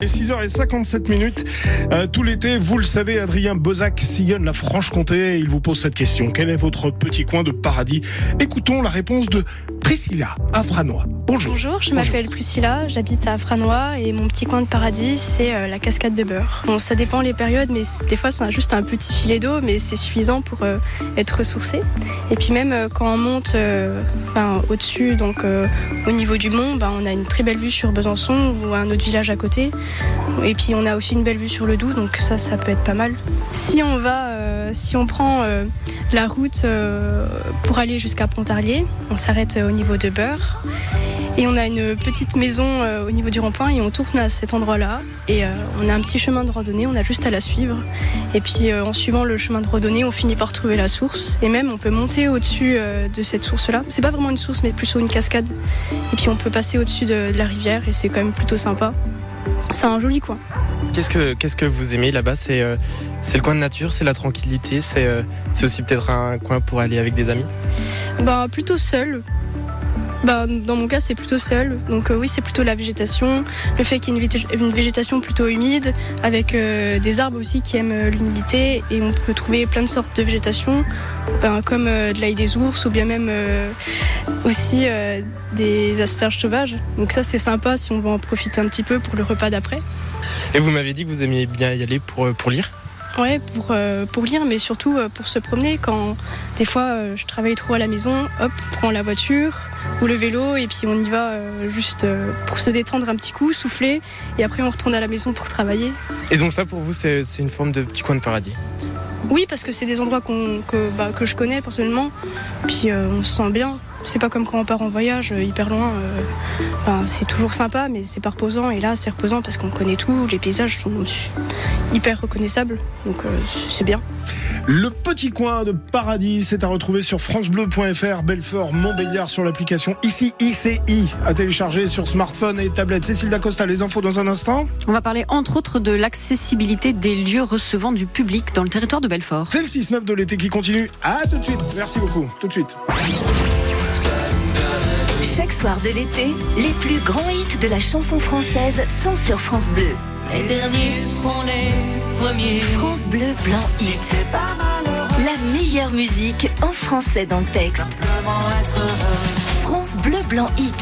Et 6h57 minutes, euh, tout l'été, vous le savez, Adrien Bozac sillonne la Franche-Comté et il vous pose cette question. Quel est votre petit coin de paradis? Écoutons la réponse de Priscilla à Franois. Bonjour. Bonjour, je m'appelle Priscilla, j'habite à Franois et mon petit coin de paradis, c'est euh, la cascade de beurre. Bon, ça dépend les périodes, mais des fois c'est juste un petit filet d'eau, mais c'est suffisant pour euh, être ressourcé. Et puis même euh, quand on monte euh, enfin, au-dessus, donc au niveau du mont, ben, on a une très belle vue sur Besançon ou un autre village à côté. Et puis on a aussi une belle vue sur le Doubs, donc ça, ça peut être pas mal. Si on va, euh, si on prend euh, la route euh, pour aller jusqu'à Pontarlier, on s'arrête au niveau de Beurre. Et on a une petite maison au niveau du rond-point et on tourne à cet endroit-là. Et on a un petit chemin de randonnée, on a juste à la suivre. Et puis en suivant le chemin de randonnée, on finit par trouver la source. Et même on peut monter au-dessus de cette source-là. C'est pas vraiment une source, mais plutôt une cascade. Et puis on peut passer au-dessus de, de la rivière et c'est quand même plutôt sympa. C'est un joli coin. Qu'est-ce que, qu'est-ce que vous aimez là-bas? C'est, euh, c'est le coin de nature, c'est la tranquillité, c'est, euh, c'est aussi peut-être un coin pour aller avec des amis? Ben, plutôt seul. Ben, dans mon cas, c'est plutôt seul. Donc, euh, oui, c'est plutôt la végétation. Le fait qu'il y ait une, végé- une végétation plutôt humide, avec euh, des arbres aussi qui aiment euh, l'humidité. Et on peut trouver plein de sortes de végétation, ben, comme de l'ail des ours ou bien même aussi des asperges sauvages. Donc, ça, c'est sympa si on veut en profiter un petit peu pour le repas d'après. Et vous m'avez dit que vous aimiez bien y aller pour, pour lire? Ouais, pour, euh, pour lire, mais surtout euh, pour se promener. Quand des fois euh, je travaille trop à la maison, hop, on prend la voiture ou le vélo et puis on y va juste pour se détendre un petit coup, souffler et après on retourne à la maison pour travailler. Et donc ça pour vous c'est, c'est une forme de petit coin de paradis? Oui, parce que c'est des endroits que, bah, que je connais personnellement, puis on se sent bien. C'est pas comme quand on part en voyage hyper loin. ben, c'est toujours sympa, mais c'est pas reposant. Et là, c'est reposant parce qu'on connaît tout. Les paysages sont hyper reconnaissables, donc euh, c'est bien. Le petit coin de paradis, c'est à retrouver sur francebleu.fr, Belfort, Montbéliard sur l'application ICI ICI à télécharger sur smartphone et tablette. Cécile Dacosta, les infos dans un instant. On va parler entre autres de l'accessibilité des lieux recevant du public dans le territoire de Belfort. C'est le 6-9 de l'été qui continue. À tout de suite. Merci beaucoup. Tout de suite. Chaque soir de l'été, les plus grands hits de la chanson française sont sur France Bleu. Les derniers seront les France Bleu Blanc Hit. La meilleure musique en français dans le texte. France Bleu Blanc Hit.